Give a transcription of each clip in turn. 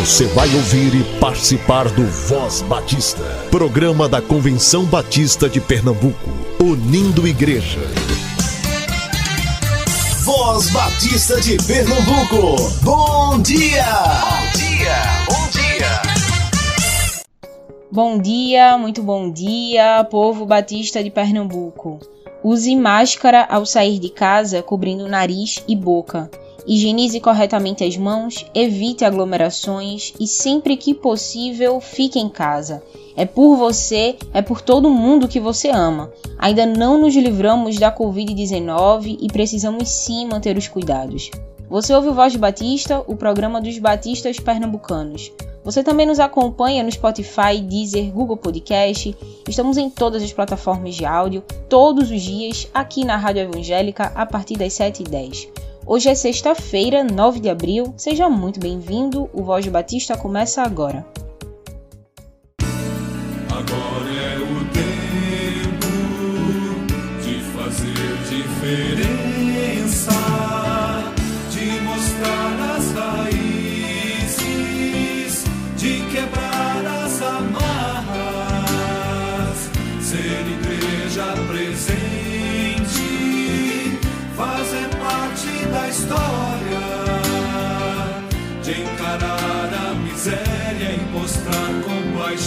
Você vai ouvir e participar do Voz Batista, programa da Convenção Batista de Pernambuco, unindo igreja. Voz Batista de Pernambuco, bom dia! Bom dia, bom dia! Bom dia, muito bom dia, povo batista de Pernambuco. Use máscara ao sair de casa, cobrindo nariz e boca. Higienize corretamente as mãos, evite aglomerações e sempre que possível fique em casa. É por você, é por todo mundo que você ama. Ainda não nos livramos da Covid-19 e precisamos sim manter os cuidados. Você ouve o Voz de Batista, o programa dos batistas pernambucanos. Você também nos acompanha no Spotify, Deezer, Google Podcast. Estamos em todas as plataformas de áudio, todos os dias, aqui na Rádio Evangélica, a partir das 7h10. Hoje é sexta-feira, 9 de abril. Seja muito bem-vindo. O Voz Batista começa. Agora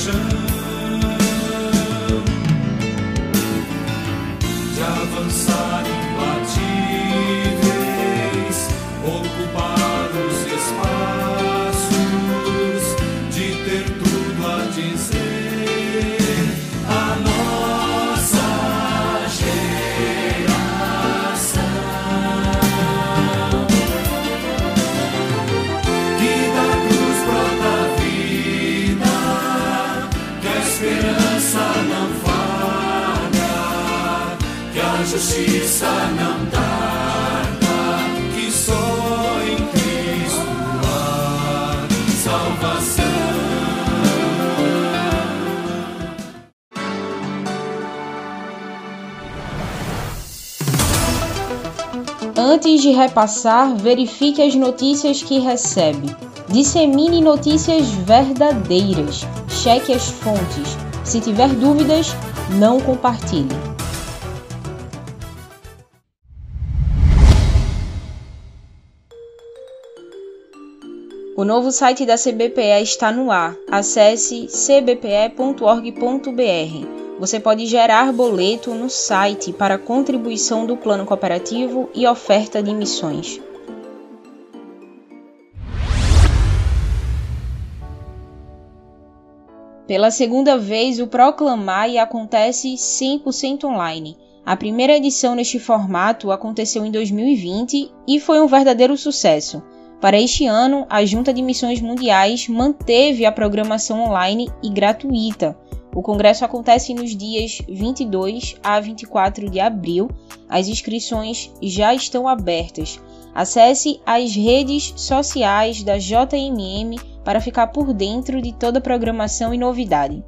compaixão. de avançar justiça não tarda, que só em Cristo há salvação. Antes de repassar, verifique as notícias que recebe. Dissemine notícias verdadeiras. Cheque as fontes. Se tiver dúvidas, não compartilhe. O novo site da CBPE está no ar. Acesse cbpe.org.br. Você pode gerar boleto no site para contribuição do plano cooperativo e oferta de missões. Pela segunda vez, o Proclamai acontece 100% online. A primeira edição neste formato aconteceu em 2020 e foi um verdadeiro sucesso. Para este ano, a Junta de Missões Mundiais manteve a programação online e gratuita. O congresso acontece nos dias 22 a 24 de abril. As inscrições já estão abertas. Acesse as redes sociais da JMM para ficar por dentro de toda a programação e novidade.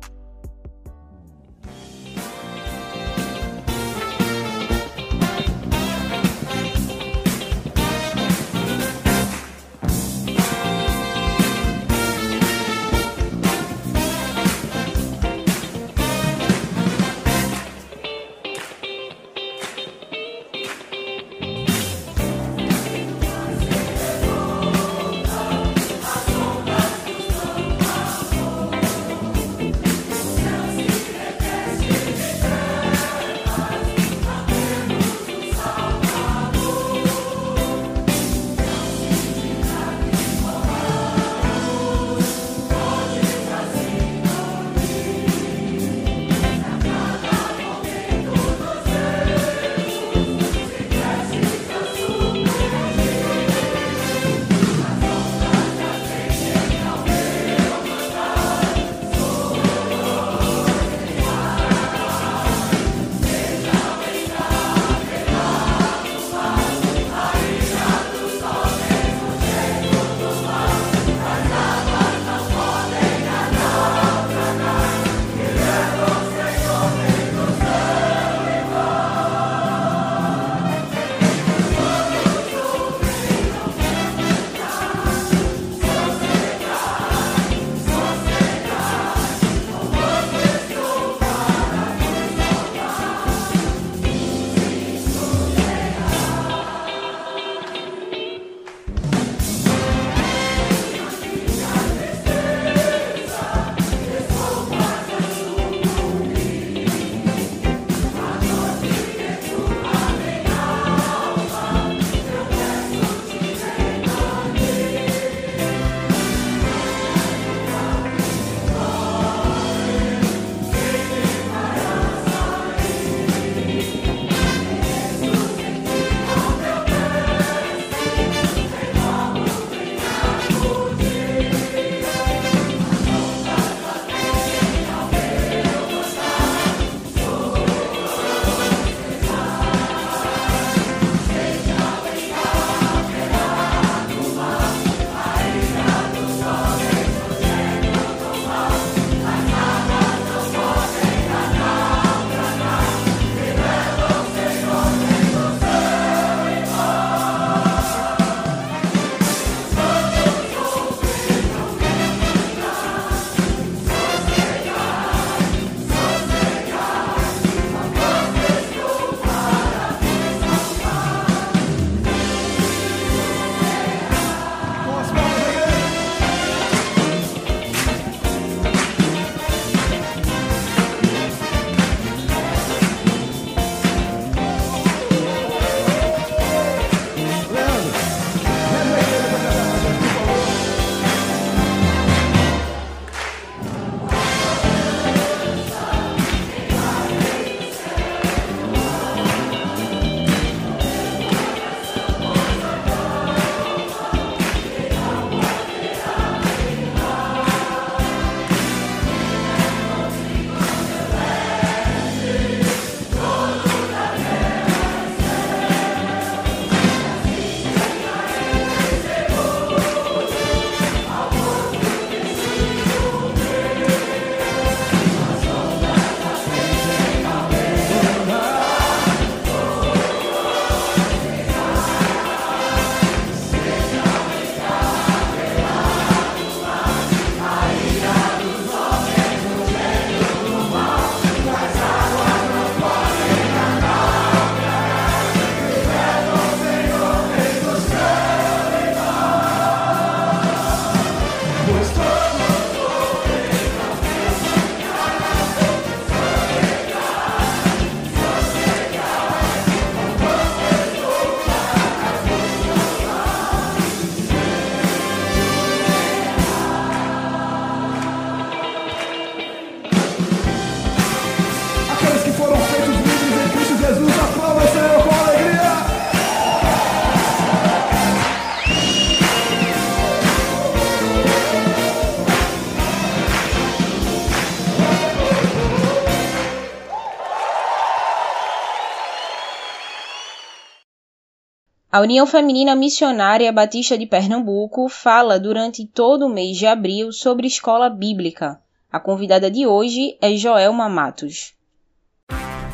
A União Feminina Missionária Batista de Pernambuco fala durante todo o mês de abril sobre escola bíblica. A convidada de hoje é Joelma Matos.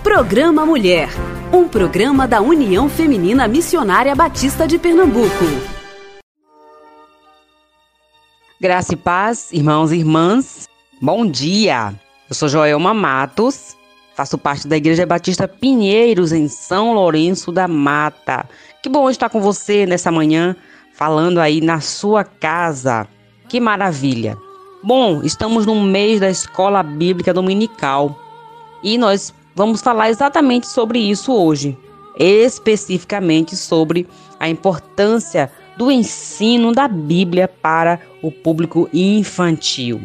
Programa Mulher, um programa da União Feminina Missionária Batista de Pernambuco. Graça e paz, irmãos e irmãs. Bom dia. Eu sou Joelma Matos, faço parte da Igreja Batista Pinheiros em São Lourenço da Mata. Que bom estar com você nessa manhã, falando aí na sua casa. Que maravilha! Bom, estamos no mês da Escola Bíblica Dominical e nós vamos falar exatamente sobre isso hoje, especificamente sobre a importância do ensino da Bíblia para o público infantil.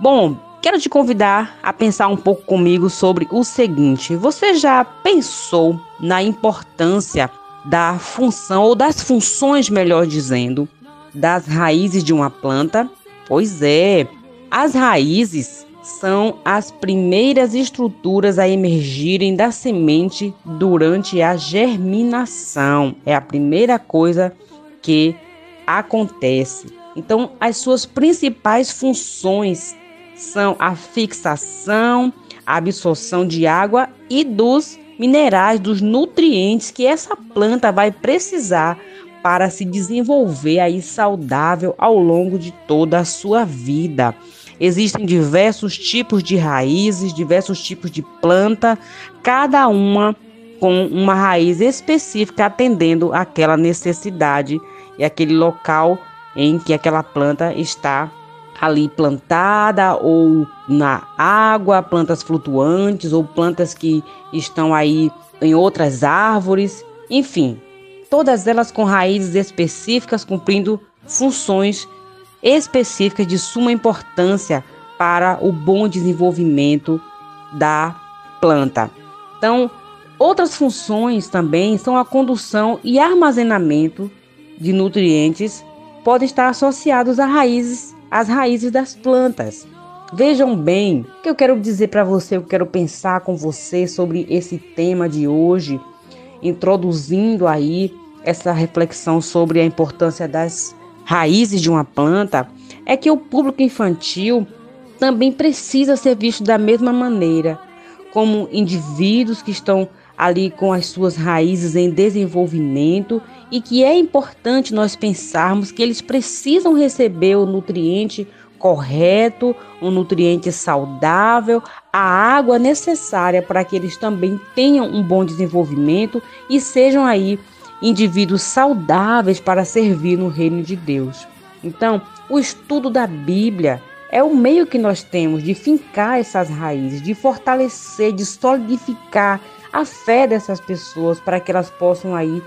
Bom, quero te convidar a pensar um pouco comigo sobre o seguinte: você já pensou na importância da função, ou das funções, melhor dizendo, das raízes de uma planta? Pois é, as raízes são as primeiras estruturas a emergirem da semente durante a germinação. É a primeira coisa que acontece. Então, as suas principais funções são a fixação, a absorção de água e dos minerais, dos nutrientes que essa planta vai precisar para se desenvolver aí saudável ao longo de toda a sua vida. Existem diversos tipos de raízes, diversos tipos de planta, cada uma com uma raiz específica atendendo aquela necessidade e aquele local em que aquela planta está ali plantada ou na água, plantas flutuantes ou plantas que estão aí em outras árvores, enfim, todas elas com raízes específicas cumprindo funções específicas de suma importância para o bom desenvolvimento da planta. Então, outras funções também são a condução e armazenamento de nutrientes podem estar associados a raízes as raízes das plantas. Vejam bem o que eu quero dizer para você, eu quero pensar com você sobre esse tema de hoje, introduzindo aí essa reflexão sobre a importância das raízes de uma planta, é que o público infantil também precisa ser visto da mesma maneira, como indivíduos que estão ali com as suas raízes em desenvolvimento e que é importante nós pensarmos que eles precisam receber o nutriente correto, um nutriente saudável, a água necessária para que eles também tenham um bom desenvolvimento e sejam aí indivíduos saudáveis para servir no reino de Deus. Então, o estudo da Bíblia é o meio que nós temos de fincar essas raízes, de fortalecer, de solidificar a fé dessas pessoas para que elas possam aí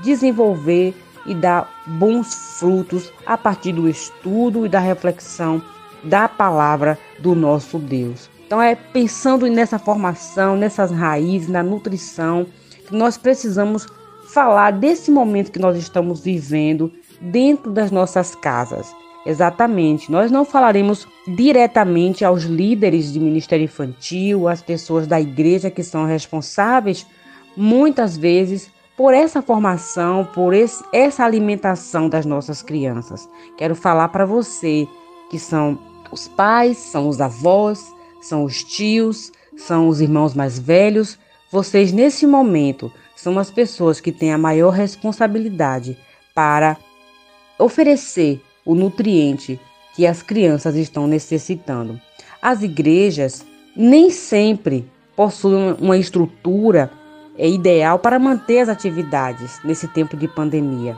desenvolver e dar bons frutos a partir do estudo e da reflexão da palavra do nosso Deus. Então é pensando nessa formação, nessas raízes, na nutrição, que nós precisamos falar desse momento que nós estamos vivendo dentro das nossas casas. Exatamente. Nós não falaremos diretamente aos líderes de ministério infantil, às pessoas da igreja que são responsáveis, muitas vezes, por essa formação, por esse, essa alimentação das nossas crianças. Quero falar para você que são os pais, são os avós, são os tios, são os irmãos mais velhos. Vocês, nesse momento, são as pessoas que têm a maior responsabilidade para oferecer o nutriente que as crianças estão necessitando. As igrejas nem sempre possuem uma estrutura é ideal para manter as atividades nesse tempo de pandemia.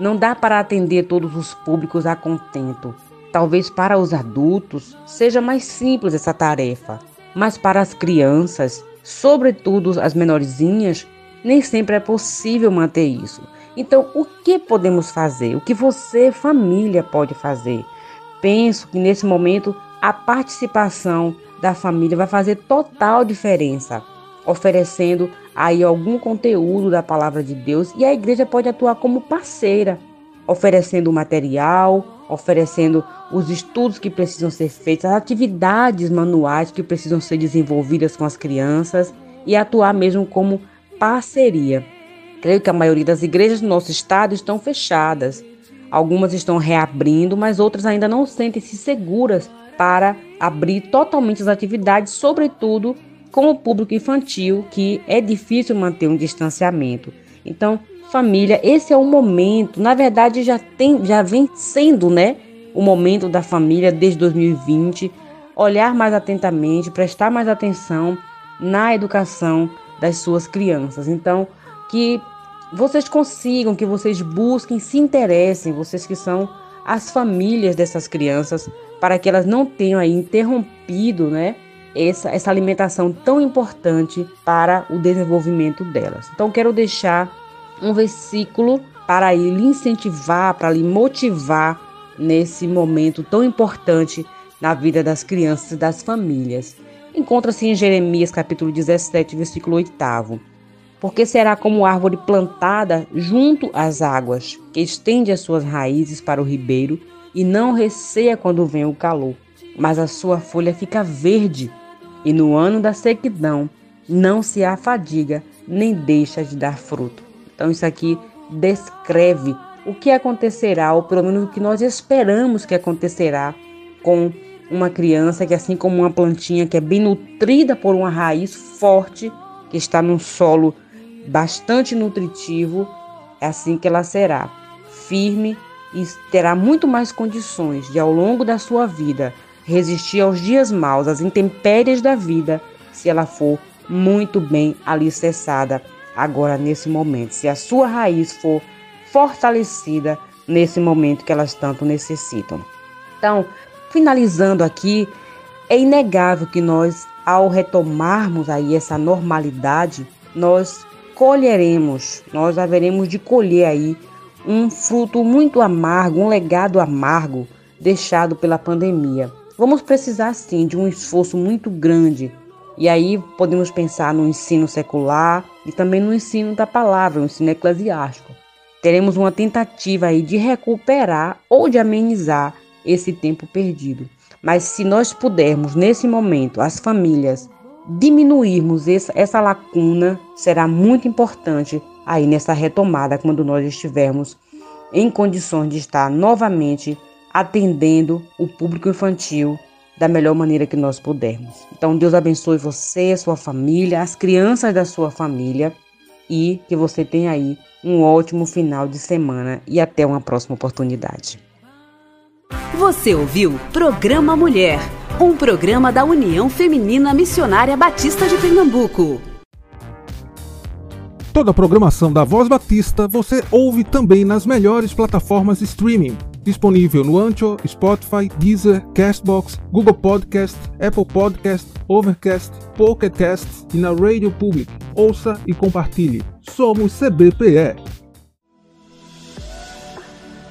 Não dá para atender todos os públicos a contento. Talvez para os adultos seja mais simples essa tarefa, mas para as crianças, sobretudo as menorzinhas, nem sempre é possível manter isso. Então, o que podemos fazer? O que você, família, pode fazer? Penso que nesse momento a participação da família vai fazer total diferença, oferecendo aí algum conteúdo da palavra de Deus e a igreja pode atuar como parceira, oferecendo material, oferecendo os estudos que precisam ser feitos, as atividades manuais que precisam ser desenvolvidas com as crianças e atuar mesmo como parceria. Creio que a maioria das igrejas do nosso estado estão fechadas. Algumas estão reabrindo, mas outras ainda não sentem-se seguras para abrir totalmente as atividades, sobretudo com o público infantil, que é difícil manter um distanciamento. Então, família, esse é o momento, na verdade já tem, já vem sendo, né, o momento da família desde 2020, olhar mais atentamente, prestar mais atenção na educação das suas crianças. Então, que vocês consigam, que vocês busquem, se interessem, vocês que são as famílias dessas crianças, para que elas não tenham aí interrompido, né, essa, essa alimentação tão importante para o desenvolvimento delas. Então, quero deixar um versículo para lhe incentivar, para lhe motivar nesse momento tão importante na vida das crianças e das famílias. Encontra-se em Jeremias capítulo 17, versículo 8. Porque será como árvore plantada junto às águas, que estende as suas raízes para o ribeiro e não receia quando vem o calor, mas a sua folha fica verde e no ano da sequidão não se afadiga nem deixa de dar fruto. Então isso aqui descreve o que acontecerá, ou pelo menos o que nós esperamos que acontecerá com uma criança que assim como uma plantinha que é bem nutrida por uma raiz forte, que está num solo bastante nutritivo, é assim que ela será, firme e terá muito mais condições de ao longo da sua vida resistir aos dias maus, às intempéries da vida, se ela for muito bem alicerçada agora nesse momento. Se a sua raiz for fortalecida nesse momento que elas tanto necessitam. Então, finalizando aqui, é inegável que nós, ao retomarmos aí essa normalidade, nós colheremos, nós haveremos de colher aí um fruto muito amargo, um legado amargo deixado pela pandemia. Vamos precisar sim de um esforço muito grande. E aí podemos pensar no ensino secular e também no ensino da palavra, no ensino eclesiástico. Teremos uma tentativa aí de recuperar ou de amenizar esse tempo perdido. Mas se nós pudermos, nesse momento, as famílias, diminuirmos essa, lacuna, será muito importante aí nessa retomada, quando nós estivermos em condições de estar novamente atendendo o público infantil da melhor maneira que nós pudermos. Então, Deus abençoe você, sua família, as crianças da sua família e que você tenha aí um ótimo final de semana e até uma próxima oportunidade. Você ouviu Programa Mulher, um programa da União Feminina Missionária Batista de Pernambuco. Toda a programação da Voz Batista você ouve também nas melhores plataformas de streaming disponível no Ancho, Spotify, Deezer, Castbox, Google Podcast, Apple Podcast, Overcast, Pocket Cast e na Radio Public. Ouça e compartilhe. Somos CBPE.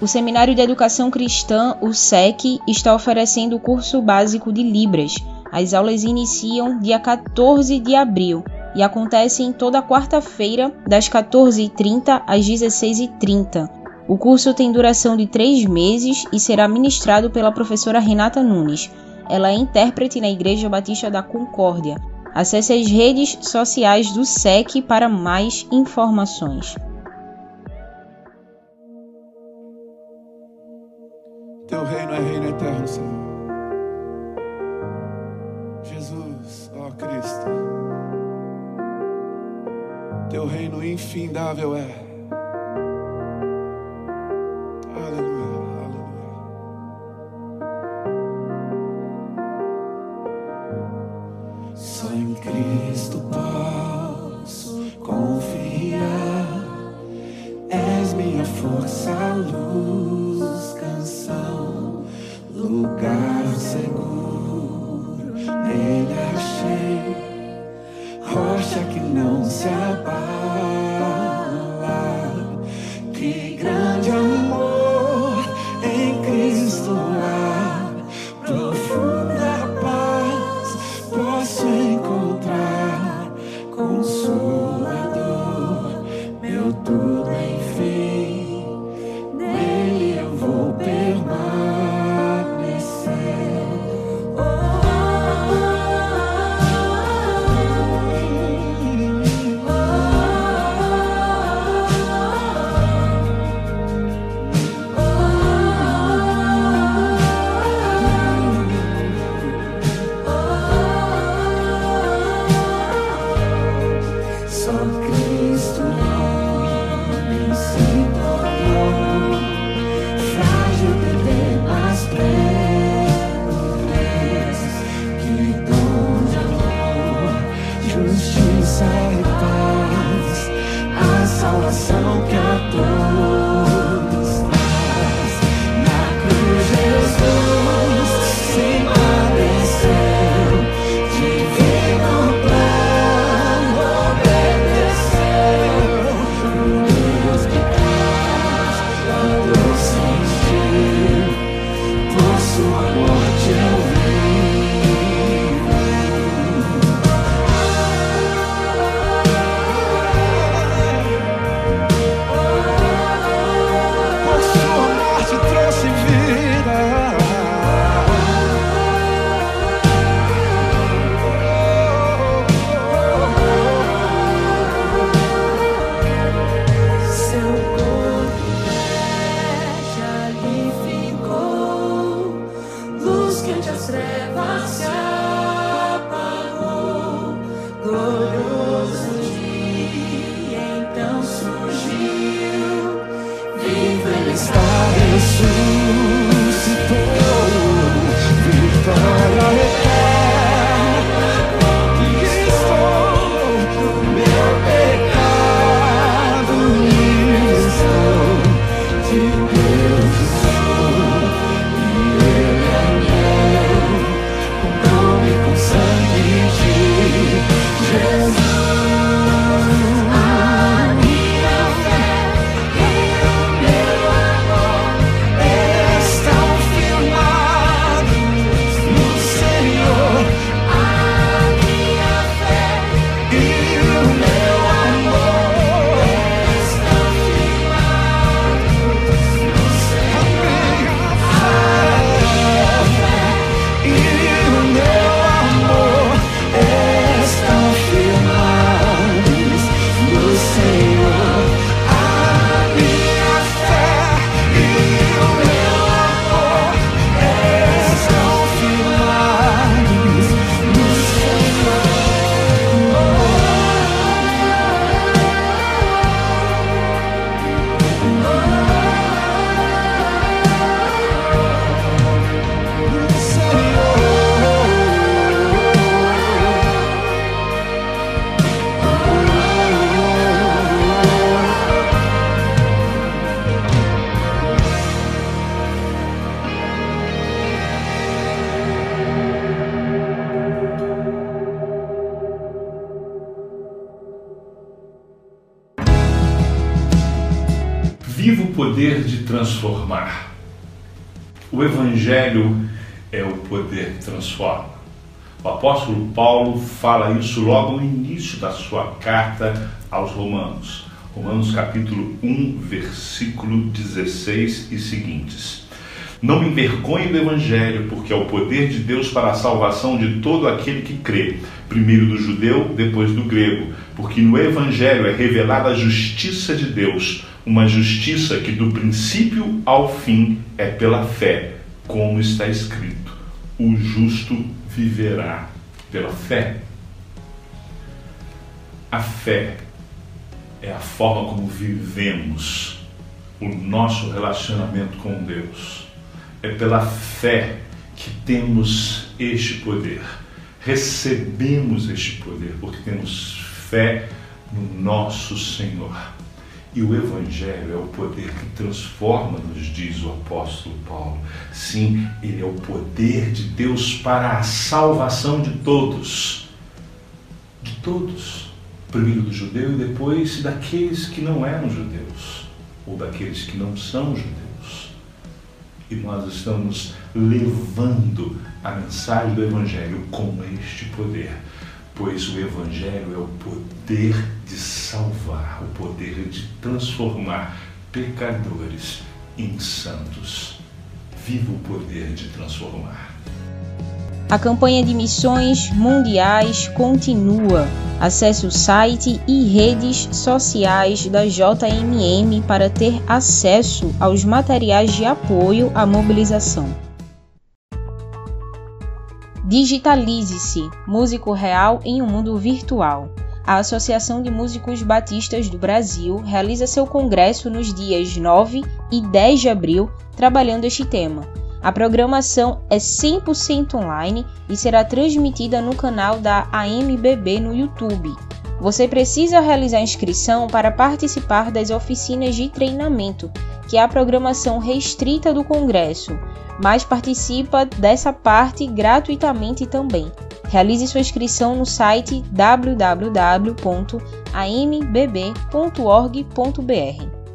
O Seminário de Educação Cristã, o SEC, está oferecendo o curso básico de Libras. As aulas iniciam dia 14 de abril e acontecem toda quarta-feira, das 14h30 às 16h30. O curso tem duração de três meses e será ministrado pela professora Renata Nunes. Ela é intérprete na Igreja Batista da Concórdia. Acesse as redes sociais do SEC para mais informações. Teu reino é reino eterno, Senhor. Jesus, ó Cristo. Teu reino infindável é. Evangelho é o poder que transforma. O apóstolo Paulo fala isso logo no início da sua carta aos Romanos. Romanos capítulo 1, versículo 16 e seguintes. Não me envergonhe do Evangelho, porque é o poder de Deus para a salvação de todo aquele que crê, primeiro do judeu, depois do grego, porque no Evangelho é revelada a justiça de Deus, uma justiça que do princípio ao fim é pela fé, como está escrito: o justo viverá pela fé. A fé é a forma como vivemos o nosso relacionamento com Deus. É pela fé que temos este poder. Recebemos este poder porque temos fé no nosso Senhor. E o Evangelho é o poder que transforma, nos diz o apóstolo Paulo. Sim, ele é o poder de Deus para a salvação de todos. De todos. Primeiro do judeu e depois daqueles que não eram judeus, ou daqueles que não são judeus. E nós estamos levando a mensagem do Evangelho com este poder pois o Evangelho é o poder de salvar, o poder de transformar pecadores em santos. Viva o poder de transformar. A campanha de missões mundiais continua. Acesse o site e redes sociais da JMM para ter acesso aos materiais de apoio à mobilização. Digitalize-se, músico real em um mundo virtual. A Associação de Músicos Batistas do Brasil realiza seu congresso nos dias 9 e 10 de abril, trabalhando este tema. A programação é 100% online e será transmitida no canal da AMBB no YouTube. Você precisa realizar inscrição para participar das oficinas de treinamento, que é a programação restrita do congresso mas participa dessa parte gratuitamente também. Realize sua inscrição no site www.ambb.org.br.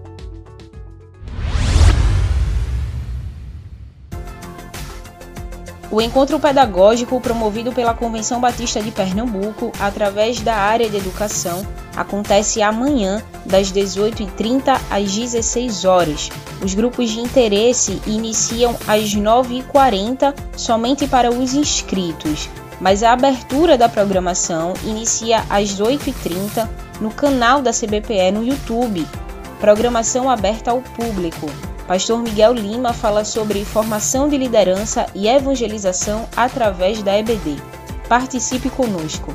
O encontro pedagógico promovido pela Convenção Batista de Pernambuco, através da área de educação, acontece amanhã, das 18h30 às 16 horas. Os grupos de interesse iniciam às 9h40 somente para os inscritos, mas a abertura da programação inicia às 8h30 no canal da CBPE no YouTube. Programação aberta ao público. Pastor Miguel Lima fala sobre formação de liderança e evangelização através da EBD. Participe conosco.